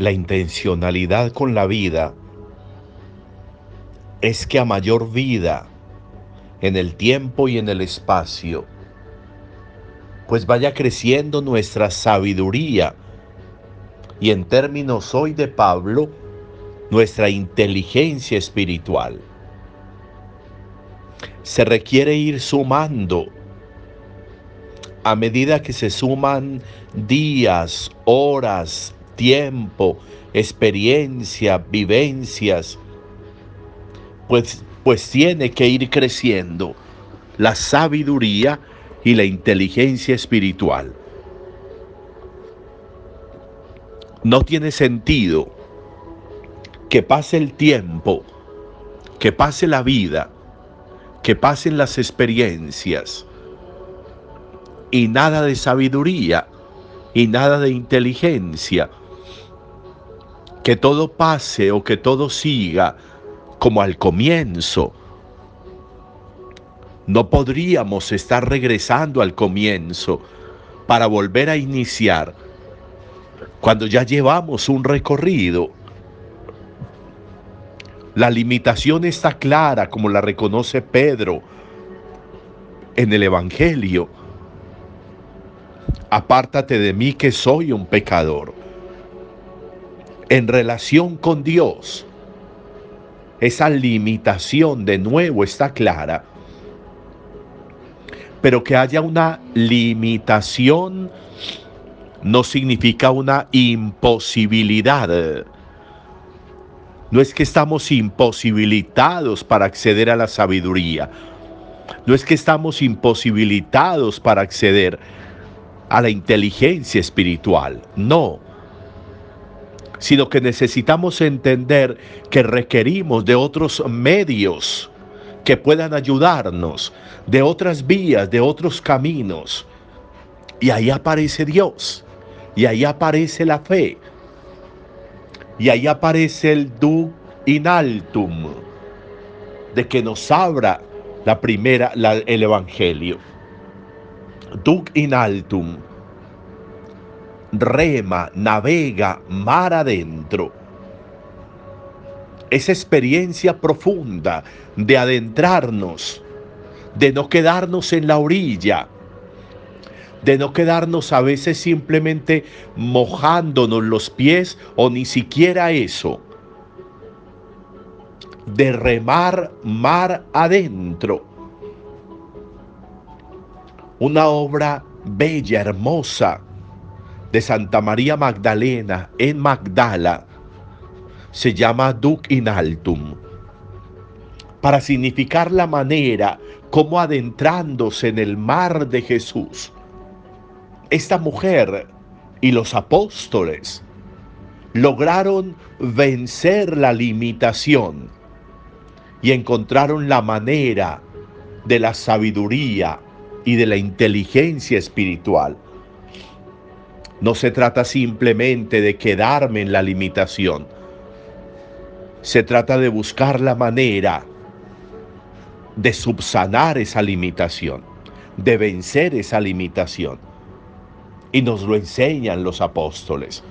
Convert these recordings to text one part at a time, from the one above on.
la intencionalidad con la vida es que a mayor vida en el tiempo y en el espacio, pues vaya creciendo nuestra sabiduría y en términos hoy de Pablo, nuestra inteligencia espiritual. Se requiere ir sumando a medida que se suman días, horas, tiempo, experiencia, vivencias, pues, pues tiene que ir creciendo la sabiduría y la inteligencia espiritual. No tiene sentido que pase el tiempo, que pase la vida, que pasen las experiencias y nada de sabiduría y nada de inteligencia. Que todo pase o que todo siga como al comienzo. No podríamos estar regresando al comienzo para volver a iniciar cuando ya llevamos un recorrido la limitación está clara como la reconoce Pedro en el Evangelio. Apártate de mí que soy un pecador. En relación con Dios, esa limitación de nuevo está clara. Pero que haya una limitación no significa una imposibilidad no es que estamos imposibilitados para acceder a la sabiduría. No es que estamos imposibilitados para acceder a la inteligencia espiritual. No. Sino que necesitamos entender que requerimos de otros medios que puedan ayudarnos, de otras vías, de otros caminos. Y ahí aparece Dios. Y ahí aparece la fe y ahí aparece el du in altum, de que nos abra la primera, el Evangelio. Duc in altum, rema, navega mar adentro. Esa experiencia profunda de adentrarnos, de no quedarnos en la orilla, de no quedarnos a veces simplemente mojándonos los pies o ni siquiera eso, de remar mar adentro. Una obra bella, hermosa, de Santa María Magdalena en Magdala, se llama Duc in Altum, para significar la manera como adentrándose en el mar de Jesús, esta mujer y los apóstoles lograron vencer la limitación y encontraron la manera de la sabiduría y de la inteligencia espiritual. No se trata simplemente de quedarme en la limitación. Se trata de buscar la manera de subsanar esa limitación, de vencer esa limitación y nos lo enseñan los apóstoles.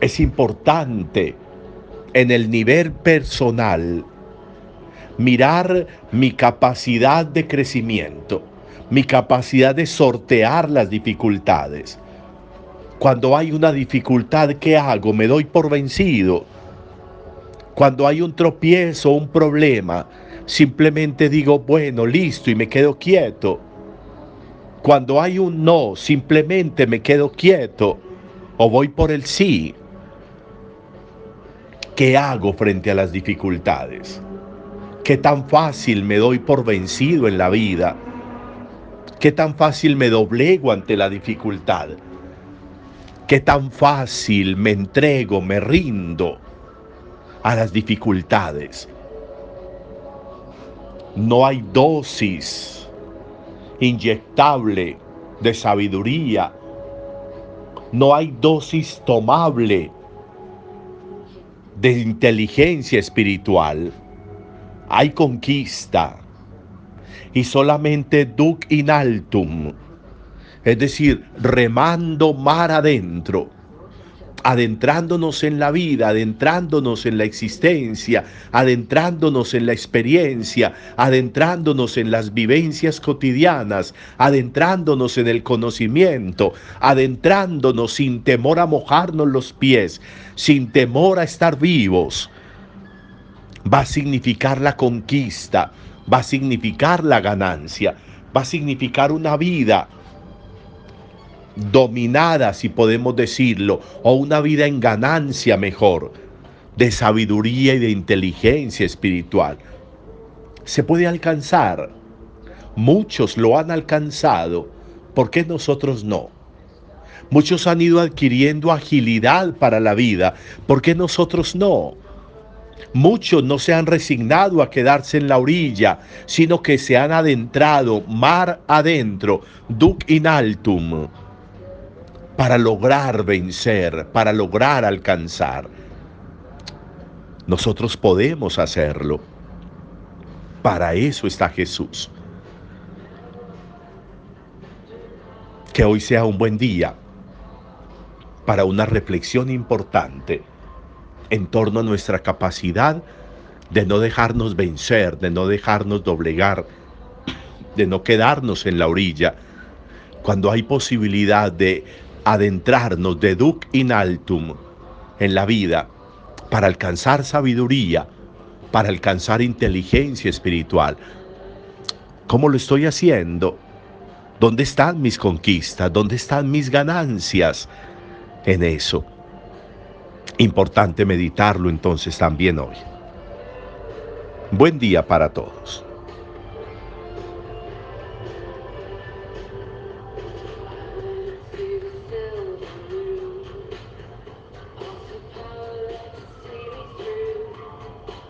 Es importante en el nivel personal mirar mi capacidad de crecimiento, mi capacidad de sortear las dificultades. Cuando hay una dificultad, ¿qué hago? Me doy por vencido. Cuando hay un tropiezo, un problema, simplemente digo, bueno, listo y me quedo quieto. Cuando hay un no, simplemente me quedo quieto o voy por el sí. ¿Qué hago frente a las dificultades? ¿Qué tan fácil me doy por vencido en la vida? ¿Qué tan fácil me doblego ante la dificultad? ¿Qué tan fácil me entrego, me rindo a las dificultades? No hay dosis inyectable de sabiduría. No hay dosis tomable de inteligencia espiritual. Hay conquista. Y solamente duc in altum, es decir, remando mar adentro, adentrándonos en la vida, adentrándonos en la existencia, adentrándonos en la experiencia, adentrándonos en las vivencias cotidianas, adentrándonos en el conocimiento, adentrándonos sin temor a mojarnos los pies, sin temor a estar vivos, va a significar la conquista, va a significar la ganancia, va a significar una vida dominada, si podemos decirlo, o una vida en ganancia mejor, de sabiduría y de inteligencia espiritual. Se puede alcanzar. Muchos lo han alcanzado. ¿Por qué nosotros no? Muchos han ido adquiriendo agilidad para la vida. ¿Por qué nosotros no? Muchos no se han resignado a quedarse en la orilla, sino que se han adentrado mar adentro, duc in altum, para lograr vencer, para lograr alcanzar. Nosotros podemos hacerlo. Para eso está Jesús. Que hoy sea un buen día para una reflexión importante en torno a nuestra capacidad de no dejarnos vencer, de no dejarnos doblegar, de no quedarnos en la orilla, cuando hay posibilidad de adentrarnos de duc in altum en la vida para alcanzar sabiduría, para alcanzar inteligencia espiritual. ¿Cómo lo estoy haciendo? ¿Dónde están mis conquistas? ¿Dónde están mis ganancias en eso? Importante meditarlo entonces también hoy. Buen día para todos.